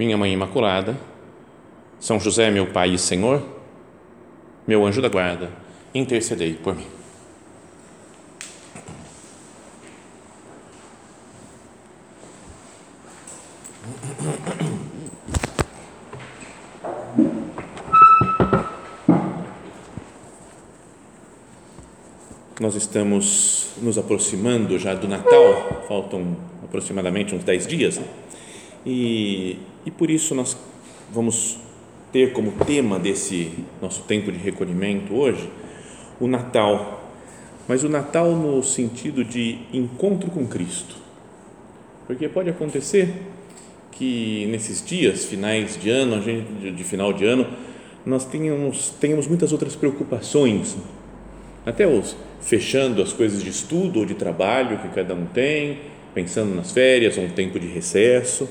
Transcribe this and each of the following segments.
Minha Mãe Imaculada, São José, meu Pai e Senhor, meu anjo da guarda, intercedei por mim. Nós estamos nos aproximando já do Natal, faltam aproximadamente uns 10 dias, né? E, e por isso nós vamos ter como tema desse nosso tempo de recolhimento hoje o Natal, mas o Natal no sentido de encontro com Cristo, porque pode acontecer que nesses dias finais de ano, a gente, de final de ano, nós tenhamos, tenhamos muitas outras preocupações, até os fechando as coisas de estudo ou de trabalho que cada um tem, pensando nas férias, ou um tempo de recesso,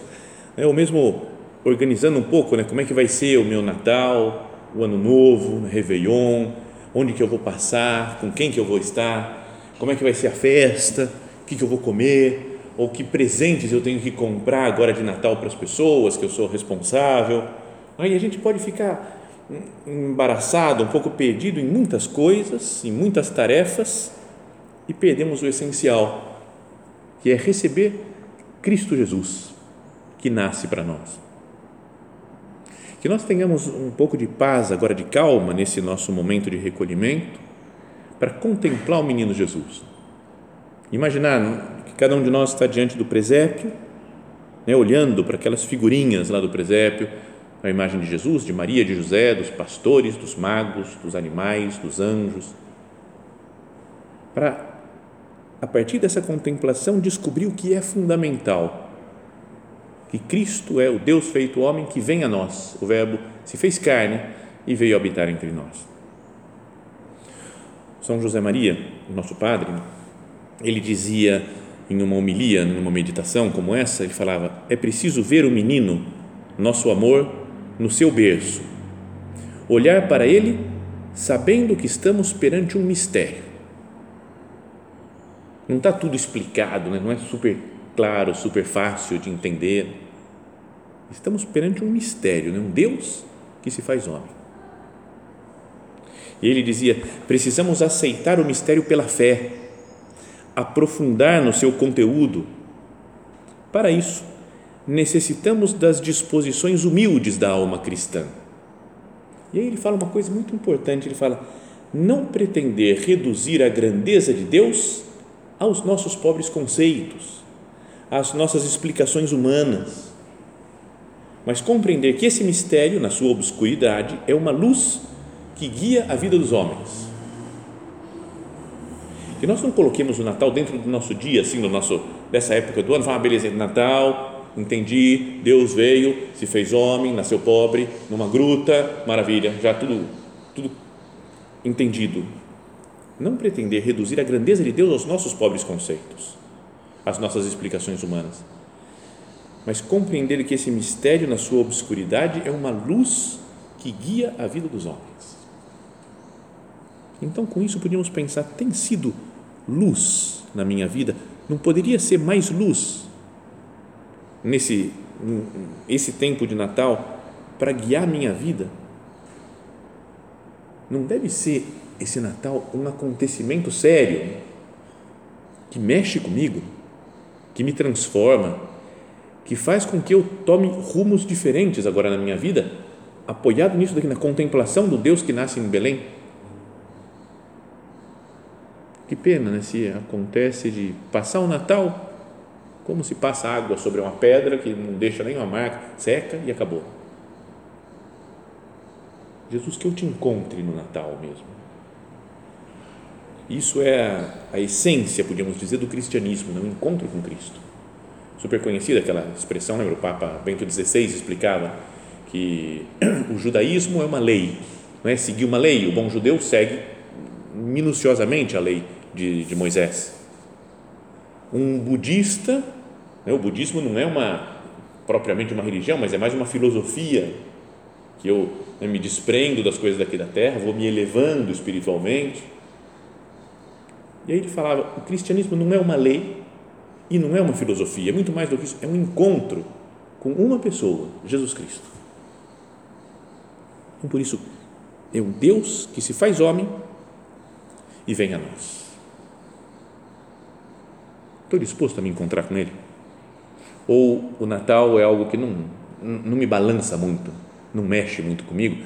né? ou mesmo organizando um pouco, né, como é que vai ser o meu Natal, o Ano Novo, o Réveillon, onde que eu vou passar, com quem que eu vou estar, como é que vai ser a festa, o que que eu vou comer, ou que presentes eu tenho que comprar agora de Natal para as pessoas que eu sou responsável. Aí a gente pode ficar embaraçado, um pouco perdido em muitas coisas, em muitas tarefas e perdemos o essencial, que é receber Cristo Jesus, que nasce para nós. Que nós tenhamos um pouco de paz, agora de calma, nesse nosso momento de recolhimento, para contemplar o menino Jesus. Imaginar que cada um de nós está diante do presépio, né, olhando para aquelas figurinhas lá do presépio, a imagem de Jesus, de Maria, de José, dos pastores, dos magos, dos animais, dos anjos, para, a partir dessa contemplação, descobrir o que é fundamental que Cristo é o Deus feito homem que vem a nós, o Verbo se fez carne e veio habitar entre nós. São José Maria, nosso padre, ele dizia em uma homilia, numa meditação como essa, ele falava: é preciso ver o menino, nosso amor, no seu berço, olhar para ele sabendo que estamos perante um mistério. Não está tudo explicado, né? não é super claro, super fácil de entender. Estamos perante um mistério, né? um Deus que se faz homem. E ele dizia: precisamos aceitar o mistério pela fé, aprofundar no seu conteúdo. Para isso, necessitamos das disposições humildes da alma cristã. E aí ele fala uma coisa muito importante: ele fala, não pretender reduzir a grandeza de Deus aos nossos pobres conceitos às nossas explicações humanas, mas compreender que esse mistério, na sua obscuridade, é uma luz que guia a vida dos homens. Que nós não coloquemos o Natal dentro do nosso dia, assim, no nosso, dessa época do ano, falar, ah, beleza, Natal, entendi, Deus veio, se fez homem, nasceu pobre, numa gruta, maravilha, já tudo, tudo entendido. Não pretender reduzir a grandeza de Deus aos nossos pobres conceitos as nossas explicações humanas. Mas compreender que esse mistério, na sua obscuridade, é uma luz que guia a vida dos homens. Então, com isso, podíamos pensar: tem sido luz na minha vida? Não poderia ser mais luz nesse esse tempo de Natal para guiar minha vida? Não deve ser esse Natal um acontecimento sério que mexe comigo? Que me transforma, que faz com que eu tome rumos diferentes agora na minha vida, apoiado nisso daqui, na contemplação do Deus que nasce em Belém. Que pena, né? Se acontece de passar o Natal como se passa água sobre uma pedra que não deixa nenhuma marca, seca e acabou. Jesus, que eu te encontre no Natal mesmo. Isso é a, a essência, podíamos dizer, do cristianismo, né? o encontro com Cristo. super conhecida aquela expressão, lembra? O Papa Bento XVI explicava que o judaísmo é uma lei, não é? Seguir uma lei, o bom judeu segue minuciosamente a lei de, de Moisés. Um budista, né? o budismo não é uma propriamente uma religião, mas é mais uma filosofia que eu né, me desprendo das coisas daqui da terra, vou me elevando espiritualmente. E aí ele falava: o cristianismo não é uma lei e não é uma filosofia, é muito mais do que isso, é um encontro com uma pessoa, Jesus Cristo. E por isso, é um Deus que se faz homem e vem a nós. Estou disposto a me encontrar com Ele? Ou o Natal é algo que não, não me balança muito, não mexe muito comigo?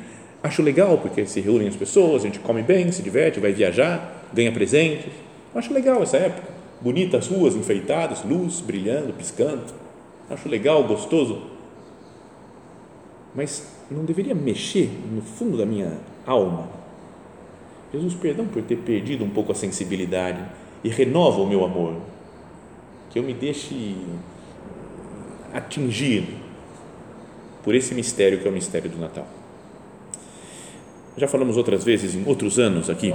Acho legal porque se reúnem as pessoas, a gente come bem, se diverte, vai viajar, ganha presentes. Acho legal essa época. Bonitas ruas enfeitadas, luz brilhando, piscando. Acho legal, gostoso. Mas não deveria mexer no fundo da minha alma. Jesus, perdão por ter perdido um pouco a sensibilidade e renova o meu amor. Que eu me deixe atingido por esse mistério que é o mistério do Natal. Já falamos outras vezes, em outros anos aqui,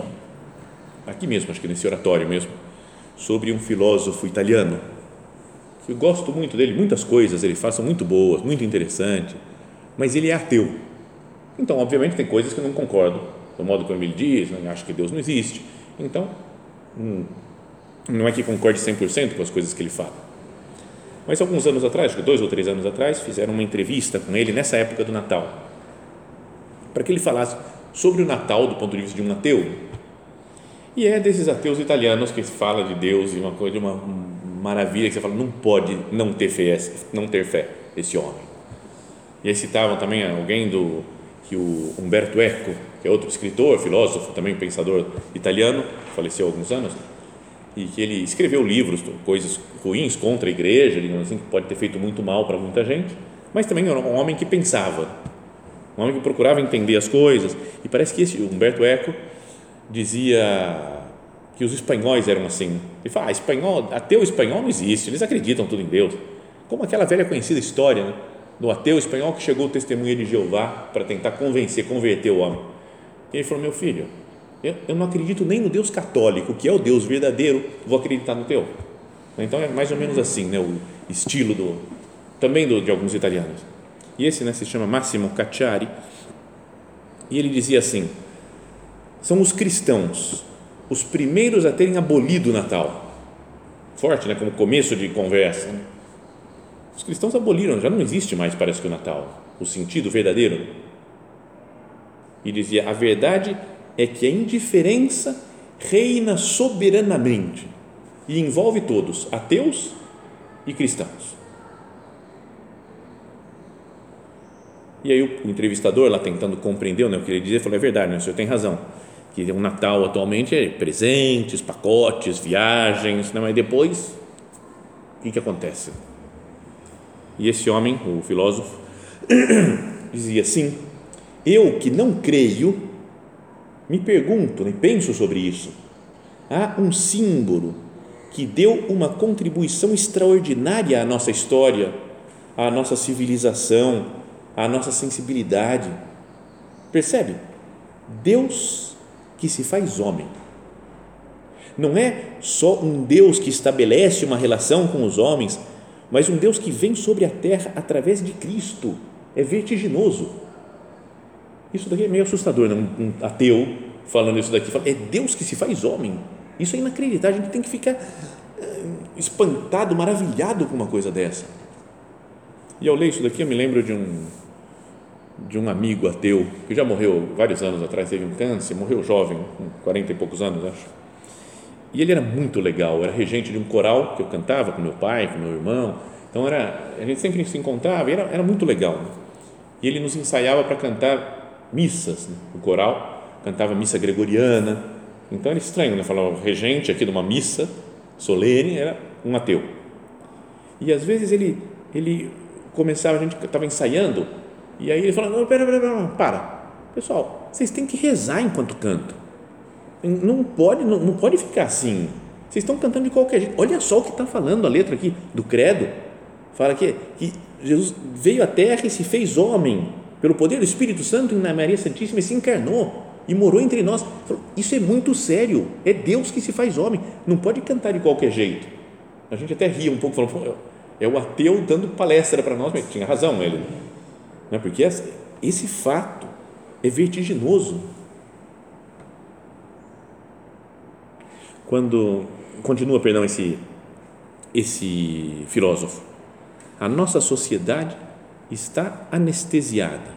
aqui mesmo, acho que nesse oratório mesmo, sobre um filósofo italiano, que eu gosto muito dele, muitas coisas ele faz são muito boas, muito interessantes, mas ele é ateu. Então, obviamente, tem coisas que eu não concordo do modo como ele diz, né? acho que Deus não existe. Então, hum, não é que concorde 100% com as coisas que ele fala mas alguns anos atrás, dois ou três anos atrás, fizeram uma entrevista com ele nessa época do Natal, para que ele falasse sobre o Natal do ponto de vista de um ateu. E é desses ateus italianos que fala de Deus e uma coisa, de uma maravilha que você fala, não pode não ter fé, não ter fé esse homem. E aí citavam também alguém do que o Umberto Eco, que é outro escritor, filósofo, também pensador italiano, faleceu há alguns anos, e que ele escreveu livros, coisas ruins contra a igreja, digamos assim, que pode ter feito muito mal para muita gente, mas também era um homem que pensava, um homem que procurava entender as coisas. E parece que esse Humberto Eco dizia que os espanhóis eram assim. Ele fala, ah, espanhol, ateu espanhol não existe, eles acreditam tudo em Deus. Como aquela velha conhecida história né, do ateu espanhol que chegou o testemunha de Jeová para tentar convencer, converter o homem. E ele falou, meu filho, eu, eu não acredito nem no Deus católico, que é o Deus verdadeiro, vou acreditar no teu. Então é mais ou menos assim, né, o estilo do também do, de alguns italianos. E esse né, se chama Massimo Cacciari. E ele dizia assim: são os cristãos os primeiros a terem abolido o Natal. Forte, né, como começo de conversa. Os cristãos aboliram, já não existe mais, parece que o Natal, o sentido verdadeiro. E dizia: a verdade é que a indiferença reina soberanamente e envolve todos, ateus e cristãos. E aí o entrevistador lá tentando compreender né, o que ele dizia, falou, é verdade, né, o senhor tem razão, que o Natal atualmente é presentes, pacotes, viagens, né, mas depois, o que, que acontece? E esse homem, o filósofo, dizia assim, eu que não creio me pergunto, me penso sobre isso. Há um símbolo que deu uma contribuição extraordinária à nossa história, à nossa civilização, à nossa sensibilidade. Percebe? Deus que se faz homem. Não é só um Deus que estabelece uma relação com os homens, mas um Deus que vem sobre a terra através de Cristo. É vertiginoso isso daqui é meio assustador, né? um, um ateu falando isso daqui, fala, é Deus que se faz homem. Isso é inacreditável, a gente tem que ficar eh, espantado, maravilhado com uma coisa dessa. E ao ler isso daqui, eu me lembro de um de um amigo ateu que já morreu vários anos atrás, teve um câncer, morreu jovem, com 40 e poucos anos, acho. E ele era muito legal, era regente de um coral que eu cantava com meu pai, com meu irmão. Então era, a gente sempre se encontrava, era, era muito legal. E ele nos ensaiava para cantar missas, né? o coral cantava missa gregoriana, então era estranho, né? Falava o regente aqui de uma missa solene era um ateu. E às vezes ele ele começava, a gente estava ensaiando, e aí ele falava, não, pera, pera, pera, para, pessoal, vocês têm que rezar enquanto cantam, não pode, não, não pode ficar assim, vocês estão cantando de qualquer jeito, olha só o que está falando a letra aqui do credo, fala que, que Jesus veio à terra e se fez homem pelo poder do Espírito Santo na Maria Santíssima e se encarnou e morou entre nós. Isso é muito sério. É Deus que se faz homem. Não pode cantar de qualquer jeito. A gente até ria um pouco, falando, é o ateu dando palestra para nós, mas tinha razão ele. Não é? Porque esse fato é vertiginoso. Quando continua, perdão, esse esse filósofo, a nossa sociedade está anestesiada.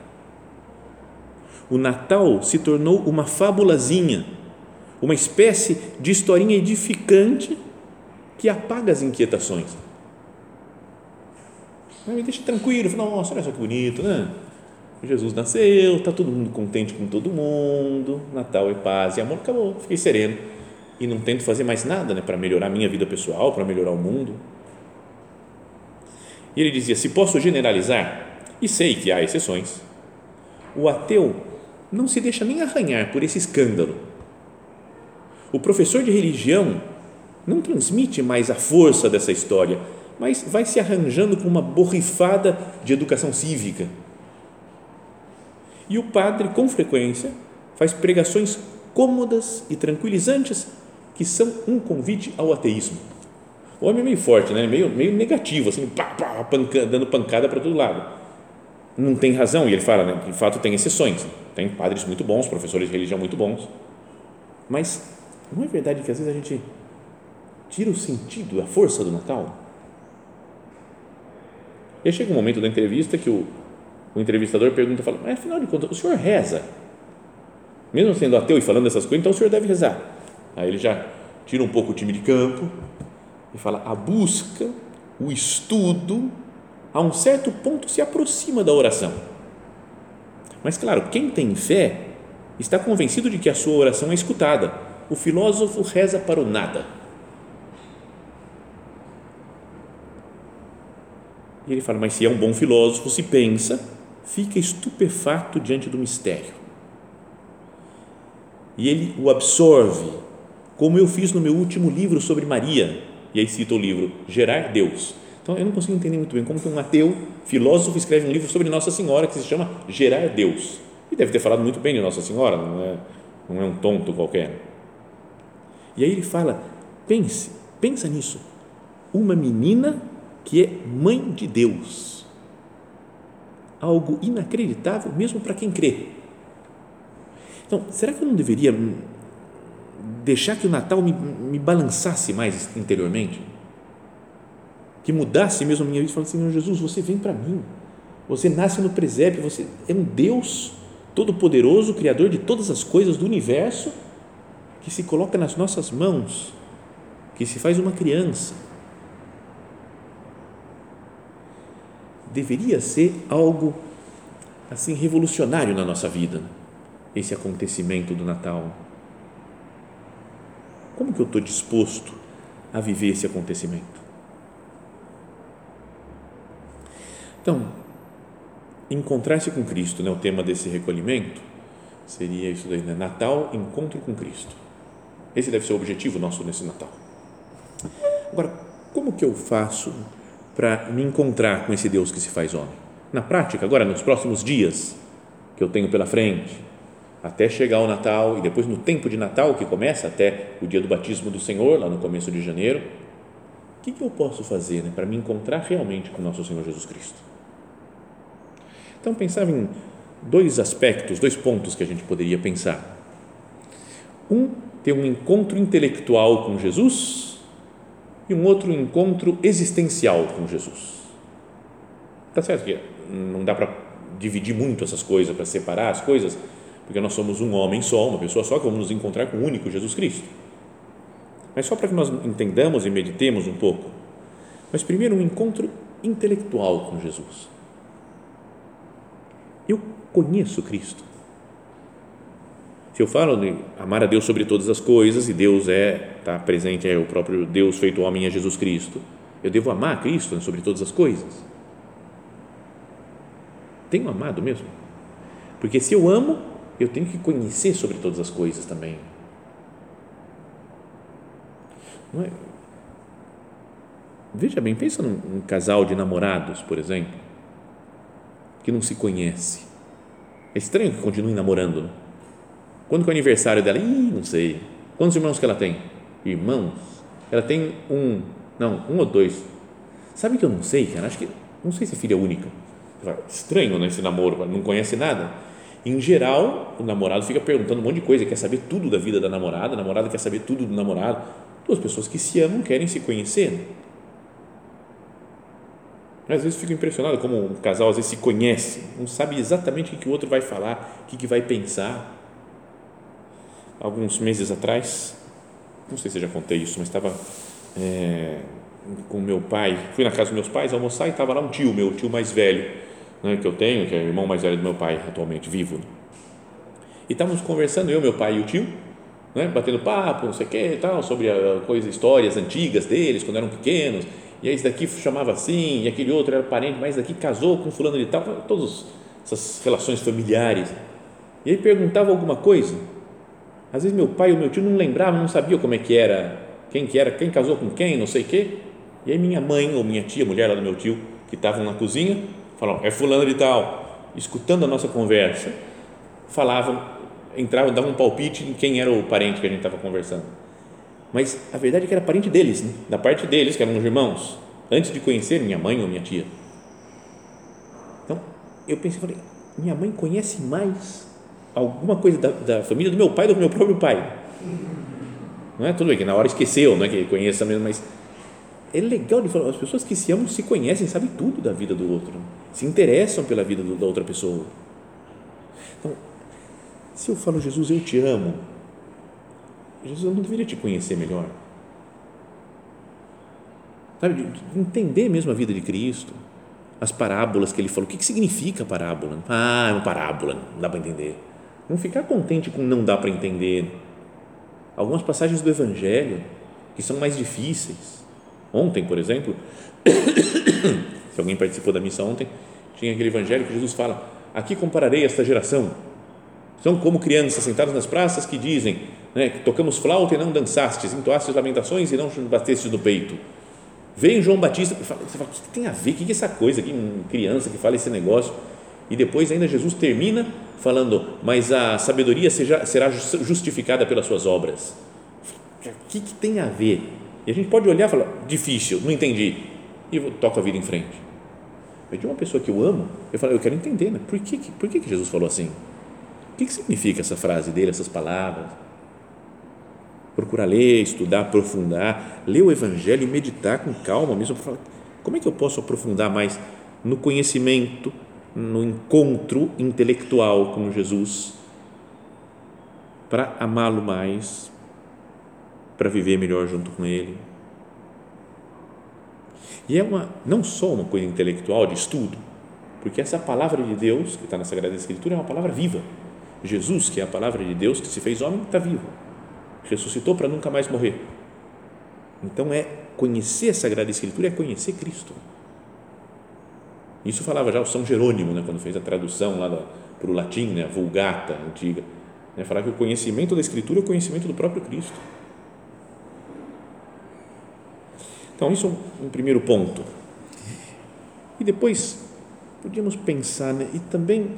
O Natal se tornou uma fabulazinha, uma espécie de historinha edificante que apaga as inquietações. Me deixa tranquilo, nossa, olha só que bonito, né? Jesus nasceu, está todo mundo contente com todo mundo, Natal é paz e amor, acabou, fiquei sereno. E não tento fazer mais nada né, para melhorar minha vida pessoal, para melhorar o mundo. E ele dizia: se posso generalizar, e sei que há exceções, o ateu não se deixa nem arranhar por esse escândalo. O professor de religião não transmite mais a força dessa história, mas vai se arranjando com uma borrifada de educação cívica e o padre, com frequência, faz pregações cômodas e tranquilizantes que são um convite ao ateísmo. O homem é meio forte, né? meio, meio negativo, assim, pá, pá, panca, dando pancada para todo lado. Não tem razão, e ele fala, né, de fato tem exceções. Tem padres muito bons, professores de religião muito bons. Mas não é verdade que às vezes a gente tira o sentido, a força do Natal? E aí chega um momento da entrevista que o, o entrevistador pergunta, fala, mas afinal de contas, o senhor reza? Mesmo sendo ateu e falando essas coisas, então o senhor deve rezar. Aí ele já tira um pouco o time de campo e fala, a busca, o estudo, a um certo ponto se aproxima da oração. Mas claro, quem tem fé está convencido de que a sua oração é escutada. O filósofo reza para o nada. E ele fala, mas se é um bom filósofo, se pensa fica estupefato diante do mistério. E ele o absorve, como eu fiz no meu último livro sobre Maria. E aí cita o livro Gerar Deus. Então eu não consigo entender muito bem como que um ateu, filósofo, escreve um livro sobre Nossa Senhora que se chama Gerar Deus. E deve ter falado muito bem de Nossa Senhora, não é, não é um tonto qualquer. E aí ele fala: pense, pensa nisso. Uma menina que é mãe de Deus algo inacreditável, mesmo para quem crê. Então, será que eu não deveria deixar que o Natal me, me balançasse mais interiormente? Que mudasse mesmo a minha vida e falasse, Senhor Jesus, você vem para mim. Você nasce no presépio, você é um Deus todo-poderoso, Criador de todas as coisas do universo, que se coloca nas nossas mãos, que se faz uma criança deveria ser algo assim revolucionário na nossa vida, esse acontecimento do Natal. Como que eu estou disposto a viver esse acontecimento? Então, encontrar-se com Cristo, né, o tema desse recolhimento, seria isso daí, né? Natal, encontro com Cristo. Esse deve ser o objetivo nosso nesse Natal. Agora, como que eu faço para me encontrar com esse Deus que se faz homem. Na prática, agora, nos próximos dias que eu tenho pela frente, até chegar o Natal e depois no tempo de Natal, que começa até o dia do batismo do Senhor, lá no começo de janeiro, o que, que eu posso fazer né, para me encontrar realmente com nosso Senhor Jesus Cristo? Então, pensava em dois aspectos, dois pontos que a gente poderia pensar. Um, ter um encontro intelectual com Jesus e um outro encontro existencial com Jesus. Tá certo que não dá para dividir muito essas coisas, para separar as coisas, porque nós somos um homem só, uma pessoa só, que vamos nos encontrar com o único Jesus Cristo. Mas só para que nós entendamos e meditemos um pouco. Mas primeiro um encontro intelectual com Jesus. Eu conheço Cristo. Se eu falo de amar a Deus sobre todas as coisas e Deus é está presente é o próprio Deus feito homem é Jesus Cristo, eu devo amar Cristo né, sobre todas as coisas. Tenho amado mesmo, porque se eu amo, eu tenho que conhecer sobre todas as coisas também. Não é? Veja bem, pensa num, casal de namorados, por exemplo, que não se conhece. É estranho que continue namorando. Né? Quando que é o aniversário dela? Ih, não sei. Quantos irmãos que ela tem? Irmãos? Ela tem um, não, um ou dois. Sabe que eu não sei, cara? Acho que, não sei se é filha única. Estranho, né, esse namoro, não conhece nada. Em geral, o namorado fica perguntando um monte de coisa, quer saber tudo da vida da namorada, a namorada quer saber tudo do namorado. Duas pessoas que se amam querem se conhecer. Às vezes fico impressionado como um casal às vezes se conhece, não sabe exatamente o que o outro vai falar, o que vai pensar. Alguns meses atrás, não sei se eu já contei isso, mas estava é, com meu pai, fui na casa dos meus pais almoçar e estava lá um tio, meu tio mais velho, né, que eu tenho, que é o irmão mais velho do meu pai atualmente, vivo. E estávamos conversando, eu, meu pai e o tio, né, batendo papo, não sei o que, tal, sobre a coisa, histórias antigas deles, quando eram pequenos, e esse daqui chamava assim, e aquele outro era parente, mas daqui casou com fulano de tal, todas essas relações familiares. E aí perguntava alguma coisa, às vezes meu pai ou meu tio não lembrava, não sabia como é que era, quem que era, quem casou com quem, não sei o quê. E aí minha mãe ou minha tia, mulher lá do meu tio, que estavam na cozinha, falavam, é fulano de tal, escutando a nossa conversa, falavam, entravam, davam um palpite em quem era o parente que a gente estava conversando mas a verdade é que era parente deles, né? da parte deles, que eram os irmãos, antes de conhecer minha mãe ou minha tia. Então, eu pensei, falei, minha mãe conhece mais alguma coisa da, da família do meu pai do meu próprio pai. Não é tudo bem que na hora esqueceu, não é que conheça mesmo, mas é legal de falar, as pessoas que se amam se conhecem, sabem tudo da vida do outro, se interessam pela vida do, da outra pessoa. Então, se eu falo, Jesus, eu te amo, Jesus, eu não deveria te conhecer melhor. Sabe, entender mesmo a vida de Cristo, as parábolas que ele falou. O que, que significa parábola? Ah, é uma parábola, não dá para entender. Não ficar contente com não dá para entender. Algumas passagens do Evangelho que são mais difíceis. Ontem, por exemplo, se alguém participou da missa ontem, tinha aquele Evangelho que Jesus fala: Aqui compararei esta geração. São como crianças sentadas nas praças que dizem: né, tocamos flauta e não dançastes, entoastes lamentações e não batestes no peito. Vem João Batista fala, você fala, o que tem a ver? O que é essa coisa aqui, criança que fala esse negócio? E depois ainda Jesus termina falando, mas a sabedoria seja, será justificada pelas suas obras. O que, que tem a ver? E a gente pode olhar e falar, difícil, não entendi. E toco a vida em frente. Mas de uma pessoa que eu amo, eu falo, eu quero entender, né? por, que, por que, que Jesus falou assim? O que, que significa essa frase dele, essas palavras? procurar ler, estudar, aprofundar, ler o Evangelho e meditar com calma mesmo falar como é que eu posso aprofundar mais no conhecimento, no encontro intelectual com Jesus, para amá-lo mais, para viver melhor junto com Ele. E é uma, não só uma coisa intelectual de estudo, porque essa palavra de Deus, que está na Sagrada Escritura, é uma palavra viva. Jesus, que é a palavra de Deus que se fez homem, está vivo ressuscitou para nunca mais morrer. Então é conhecer a Sagrada Escritura é conhecer Cristo. Isso falava já o São Jerônimo, né, quando fez a tradução lá para o latim, né, a Vulgata antiga, né, falava que o conhecimento da Escritura é o conhecimento do próprio Cristo. Então isso é um primeiro ponto. E depois podíamos pensar né, e também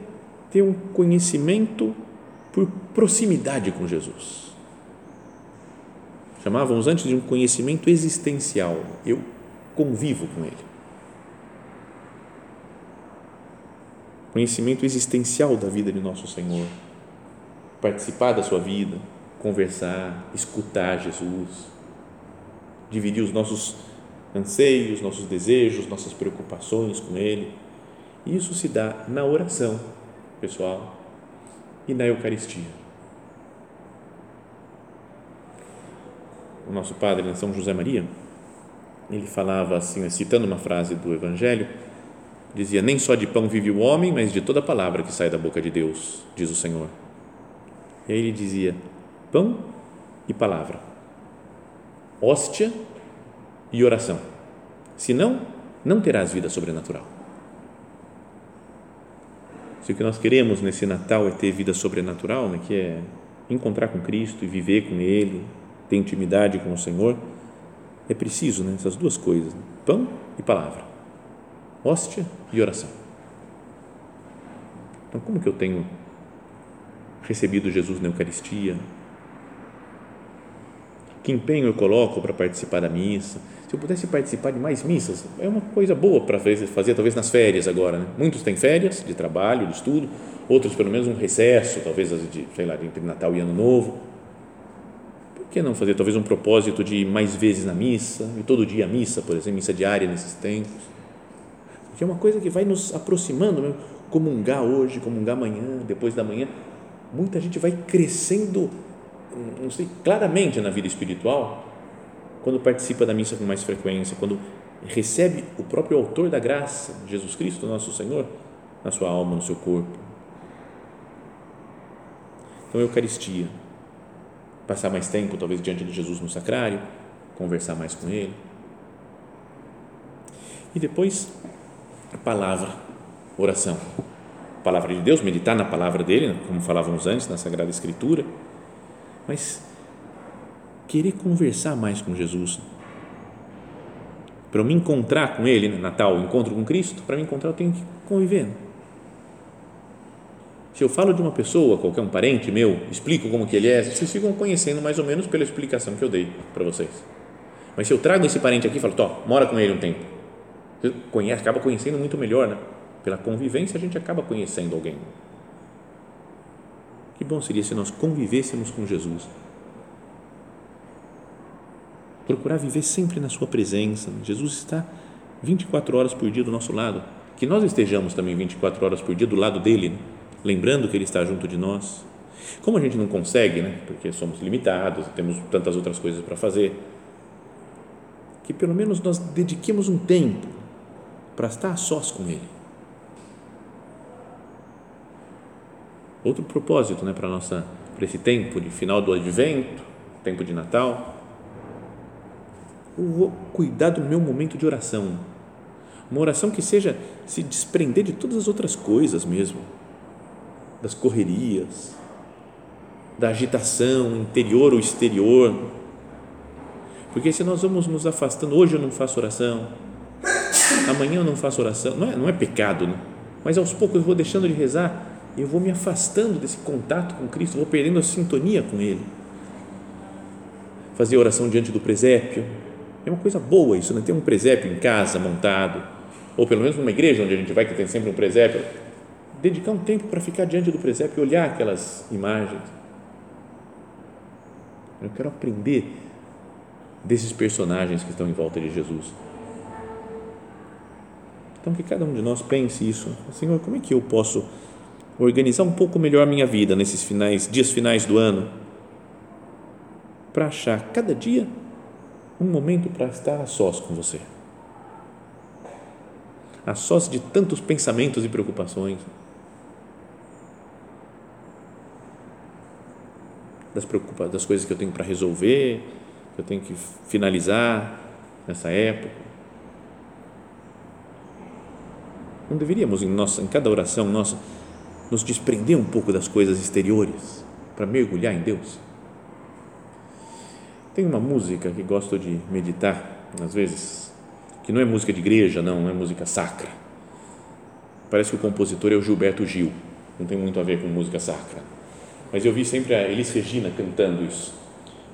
ter um conhecimento por proximidade com Jesus chamávamos antes de um conhecimento existencial. Eu convivo com ele. Conhecimento existencial da vida de nosso Senhor. Participar da sua vida, conversar, escutar Jesus, dividir os nossos anseios, nossos desejos, nossas preocupações com Ele. Isso se dá na oração, pessoal, e na Eucaristia. o nosso padre, São José Maria, ele falava assim, citando uma frase do Evangelho, dizia: Nem só de pão vive o homem, mas de toda palavra que sai da boca de Deus, diz o Senhor. E aí ele dizia: pão e palavra, hóstia e oração. Senão, não terás vida sobrenatural. Se o que nós queremos nesse Natal é ter vida sobrenatural, né, que é encontrar com Cristo e viver com Ele, ter intimidade com o Senhor, é preciso né, essas duas coisas: pão e palavra, hóstia e oração. Então, como que eu tenho recebido Jesus na Eucaristia? Que empenho eu coloco para participar da missa? Se eu pudesse participar de mais missas, é uma coisa boa para fazer, talvez nas férias agora. Né? Muitos têm férias de trabalho, de estudo, outros pelo menos um recesso, talvez de, sei lá, entre Natal e Ano Novo. Por que não fazer talvez um propósito de ir mais vezes na missa, e todo dia a missa, por exemplo, missa diária nesses tempos? Porque é uma coisa que vai nos aproximando, mesmo. comungar hoje, comungar amanhã, depois da manhã. Muita gente vai crescendo, não sei, claramente na vida espiritual, quando participa da missa com mais frequência, quando recebe o próprio autor da graça, Jesus Cristo, nosso Senhor, na sua alma, no seu corpo. Então, a Eucaristia, passar mais tempo, talvez, diante de Jesus no sacrário, conversar mais com Ele. E depois, palavra, oração. A palavra de Deus, meditar na palavra dele, como falávamos antes, na Sagrada Escritura, mas querer conversar mais com Jesus. Para eu me encontrar com Ele, Natal, encontro com Cristo, para me encontrar eu tenho que conviver se eu falo de uma pessoa, qualquer um parente meu, explico como que ele é, vocês ficam conhecendo mais ou menos pela explicação que eu dei para vocês. Mas se eu trago esse parente aqui e falo, tó, mora com ele um tempo, conhece, acaba conhecendo muito melhor, né? Pela convivência a gente acaba conhecendo alguém. Que bom seria se nós convivêssemos com Jesus. Procurar viver sempre na sua presença. Jesus está 24 horas por dia do nosso lado. Que nós estejamos também 24 horas por dia do lado dele. Né? lembrando que Ele está junto de nós. Como a gente não consegue, né, porque somos limitados, temos tantas outras coisas para fazer, que pelo menos nós dediquemos um tempo para estar a sós com Ele. Outro propósito né, para, nossa, para esse tempo de final do advento, tempo de Natal, eu vou cuidar do meu momento de oração. Uma oração que seja se desprender de todas as outras coisas mesmo das correrias, da agitação interior ou exterior. Porque se nós vamos nos afastando, hoje eu não faço oração, amanhã eu não faço oração, não é, não é pecado, né? mas aos poucos eu vou deixando de rezar eu vou me afastando desse contato com Cristo, vou perdendo a sintonia com Ele. Fazer oração diante do presépio, é uma coisa boa isso, né? ter um presépio em casa montado, ou pelo menos numa igreja onde a gente vai, que tem sempre um presépio, dedicar um tempo para ficar diante do presépio e olhar aquelas imagens. Eu quero aprender desses personagens que estão em volta de Jesus. Então, que cada um de nós pense isso. Senhor, como é que eu posso organizar um pouco melhor a minha vida nesses finais, dias finais do ano, para achar cada dia um momento para estar a sós com você, a sós de tantos pensamentos e preocupações. das preocupações, das coisas que eu tenho para resolver, que eu tenho que finalizar nessa época. Não deveríamos em nossa, em cada oração nossa, nos desprender um pouco das coisas exteriores para mergulhar em Deus? Tem uma música que gosto de meditar às vezes, que não é música de igreja, não, não é música sacra. Parece que o compositor é o Gilberto Gil, não tem muito a ver com música sacra mas eu vi sempre a Elis Regina cantando isso.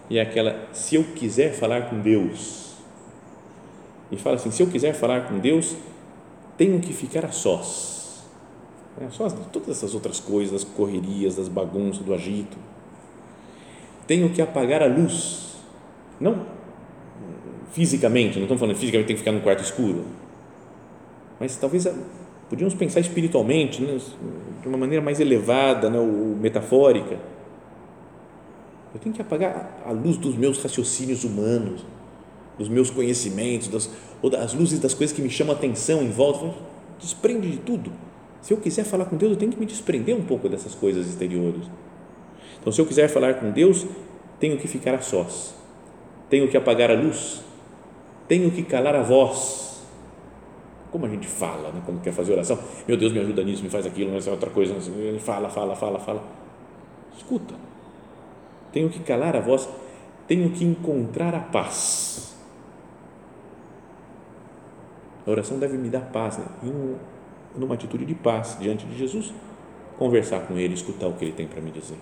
E é aquela, se eu quiser falar com Deus, e fala assim: se eu quiser falar com Deus, tenho que ficar a sós. É, a sós de todas essas outras coisas, das correrias, das bagunças, do agito. Tenho que apagar a luz. Não fisicamente, não estamos falando fisicamente tem que ficar no quarto escuro. Mas talvez podíamos pensar espiritualmente, né, de uma maneira mais elevada, né, ou metafórica. Eu tenho que apagar a luz dos meus raciocínios humanos, dos meus conhecimentos, das, ou das luzes das coisas que me chamam a atenção em volta. Desprende de tudo. Se eu quiser falar com Deus, eu tenho que me desprender um pouco dessas coisas exteriores. Então, se eu quiser falar com Deus, tenho que ficar a sós, tenho que apagar a luz, tenho que calar a voz como a gente fala, né? quando quer fazer oração, meu Deus, me ajuda nisso, me faz aquilo, mas é outra coisa, fala, fala, fala, fala. Escuta, tenho que calar a voz, tenho que encontrar a paz. A oração deve me dar paz, né? em um, numa atitude de paz diante de Jesus, conversar com Ele, escutar o que Ele tem para me dizer.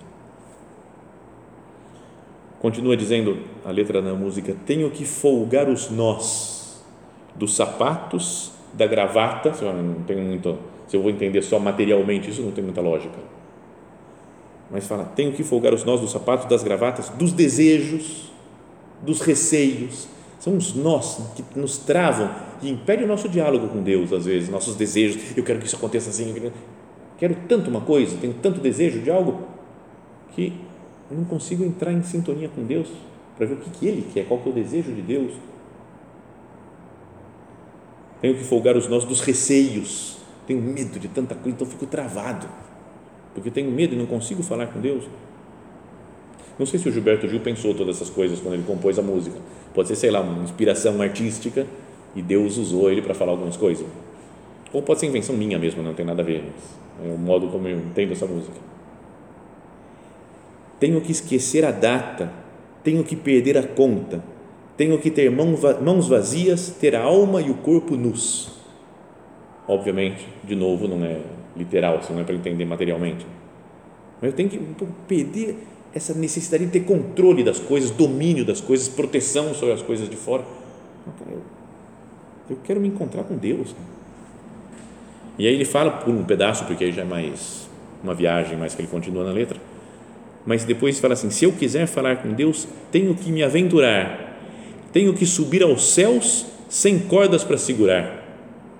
Continua dizendo a letra da música: Tenho que folgar os nós dos sapatos, da gravata. Não muito, se eu vou entender só materialmente, isso não tem muita lógica. Mas fala: Tenho que folgar os nós dos sapatos, das gravatas, dos desejos, dos receios. São os nós que nos travam e impedem o nosso diálogo com Deus, às vezes, nossos desejos. Eu quero que isso aconteça assim. Eu quero tanto uma coisa, tenho tanto desejo de algo que não consigo entrar em sintonia com Deus para ver o que, que Ele quer, qual que é o desejo de Deus. Tenho que folgar os nós dos receios. Tenho medo de tanta coisa, então fico travado, porque tenho medo e não consigo falar com Deus. Não sei se o Gilberto Gil pensou todas essas coisas quando ele compôs a música. Pode ser, sei lá, uma inspiração artística e Deus usou ele para falar algumas coisas. Ou pode ser invenção minha mesmo, não tem nada a ver. É o modo como eu entendo essa música tenho que esquecer a data, tenho que perder a conta, tenho que ter mãos vazias, ter a alma e o corpo nus. Obviamente, de novo, não é literal, não é para entender materialmente. Mas eu tenho que perder essa necessidade de ter controle das coisas, domínio das coisas, proteção sobre as coisas de fora. Eu quero me encontrar com Deus. E aí ele fala por um pedaço, porque aí já é mais uma viagem, mais que ele continua na letra mas depois fala assim: se eu quiser falar com Deus, tenho que me aventurar, tenho que subir aos céus sem cordas para segurar.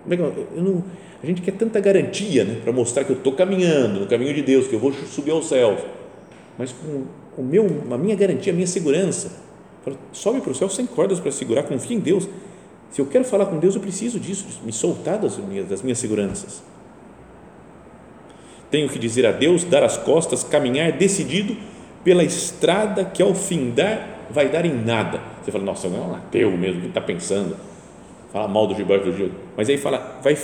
Eu não, a gente quer tanta garantia né, para mostrar que eu estou caminhando no caminho de Deus, que eu vou subir aos céus, mas com o meu, a minha garantia, a minha segurança, sobe para o céu sem cordas para segurar, confia em Deus. Se eu quero falar com Deus, eu preciso disso, me soltar das minhas, das minhas seguranças. Tenho que dizer adeus, dar as costas, caminhar decidido pela estrada que ao findar vai dar em nada. Você fala, nossa, não é um ateu mesmo, que está pensando? Fala mal do Gilberto Gil. Mas aí fala, vai,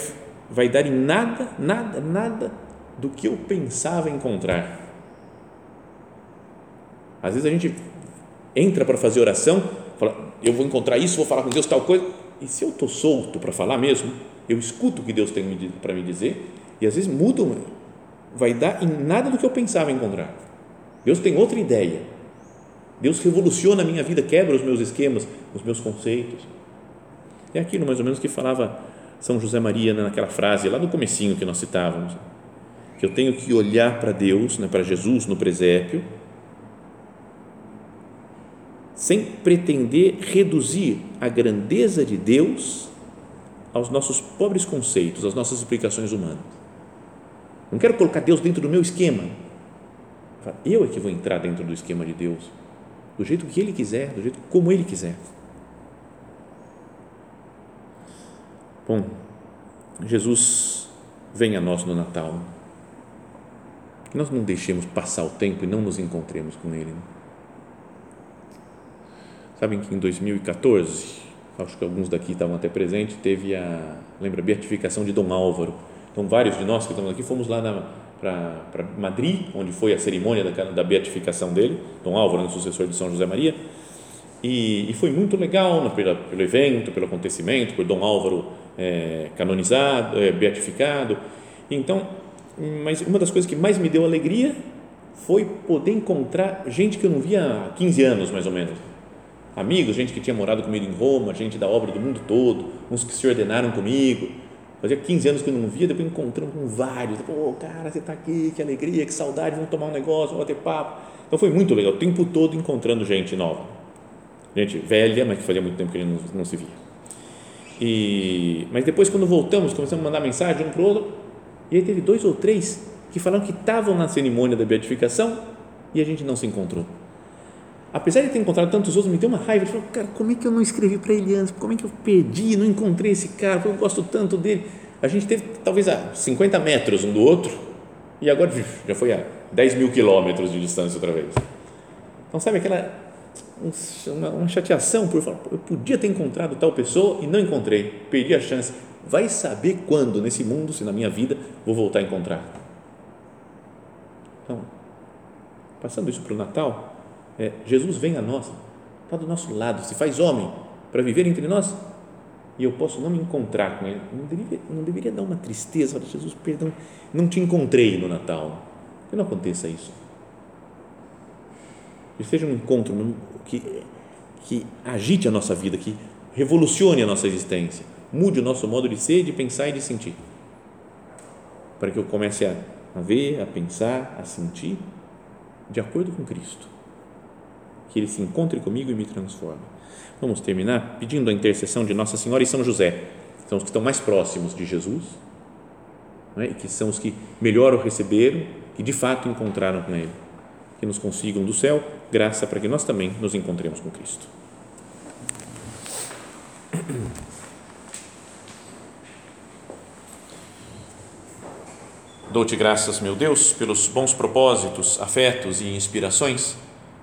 vai dar em nada, nada, nada do que eu pensava encontrar. Às vezes a gente entra para fazer oração, fala, eu vou encontrar isso, vou falar com Deus tal coisa. E se eu estou solto para falar mesmo, eu escuto o que Deus tem para me dizer e às vezes muda vai dar em nada do que eu pensava encontrar. Deus tem outra ideia. Deus revoluciona a minha vida, quebra os meus esquemas, os meus conceitos. É aquilo mais ou menos que falava São José Maria né, naquela frase lá no comecinho que nós citávamos, que eu tenho que olhar para Deus, né, para Jesus no presépio, sem pretender reduzir a grandeza de Deus aos nossos pobres conceitos, às nossas explicações humanas não quero colocar Deus dentro do meu esquema. Eu é que vou entrar dentro do esquema de Deus, do jeito que Ele quiser, do jeito como Ele quiser. Bom, Jesus vem a nós no Natal. Que nós não deixemos passar o tempo e não nos encontremos com Ele. Né? Sabem que em 2014, acho que alguns daqui estavam até presentes, teve a, lembra, a beatificação de Dom Álvaro então, vários de nós que estamos aqui fomos lá para Madrid, onde foi a cerimônia da, da beatificação dele, Dom Álvaro, o sucessor de São José Maria, e, e foi muito legal né, pelo, pelo evento, pelo acontecimento, por Dom Álvaro é, canonizado, é, beatificado. Então, mas uma das coisas que mais me deu alegria foi poder encontrar gente que eu não via há 15 anos, mais ou menos. Amigos, gente que tinha morado comigo em Roma, gente da obra do mundo todo, uns que se ordenaram comigo, Fazia 15 anos que eu não via, depois encontramos com vários. Pô, cara, você está aqui, que alegria, que saudade, vamos tomar um negócio, vamos bater papo. Então foi muito legal, o tempo todo encontrando gente nova. Gente velha, mas que fazia muito tempo que a gente não, não se via. E, mas depois, quando voltamos, começamos a mandar mensagem um para o outro. E aí teve dois ou três que falaram que estavam na cerimônia da beatificação e a gente não se encontrou apesar de ter encontrado tantos outros, me deu uma raiva. Eu falei, cara, como é que eu não escrevi para ele antes? Como é que eu perdi, não encontrei esse cara? Eu gosto tanto dele. A gente teve talvez a 50 metros um do outro e agora já foi a 10 mil quilômetros de distância outra vez. Então, sabe aquela uma, uma chateação por falar, eu podia ter encontrado tal pessoa e não encontrei, perdi a chance. Vai saber quando nesse mundo, se na minha vida, vou voltar a encontrar. Então, passando isso para o Natal, é, Jesus vem a nós, está do nosso lado, se faz homem para viver entre nós. e eu posso não me encontrar com Ele, não deveria, não deveria dar uma tristeza? Olha, Jesus, perdão, não te encontrei no Natal. Que não aconteça isso. Que seja um encontro que, que agite a nossa vida, que revolucione a nossa existência, mude o nosso modo de ser, de pensar e de sentir. Para que eu comece a, a ver, a pensar, a sentir de acordo com Cristo. Que Ele se encontre comigo e me transforme. Vamos terminar pedindo a intercessão de Nossa Senhora e São José, que são os que estão mais próximos de Jesus é? e que são os que melhor o receberam, que de fato encontraram com Ele. Que nos consigam do céu graça para que nós também nos encontremos com Cristo. Dou-te graças, meu Deus, pelos bons propósitos, afetos e inspirações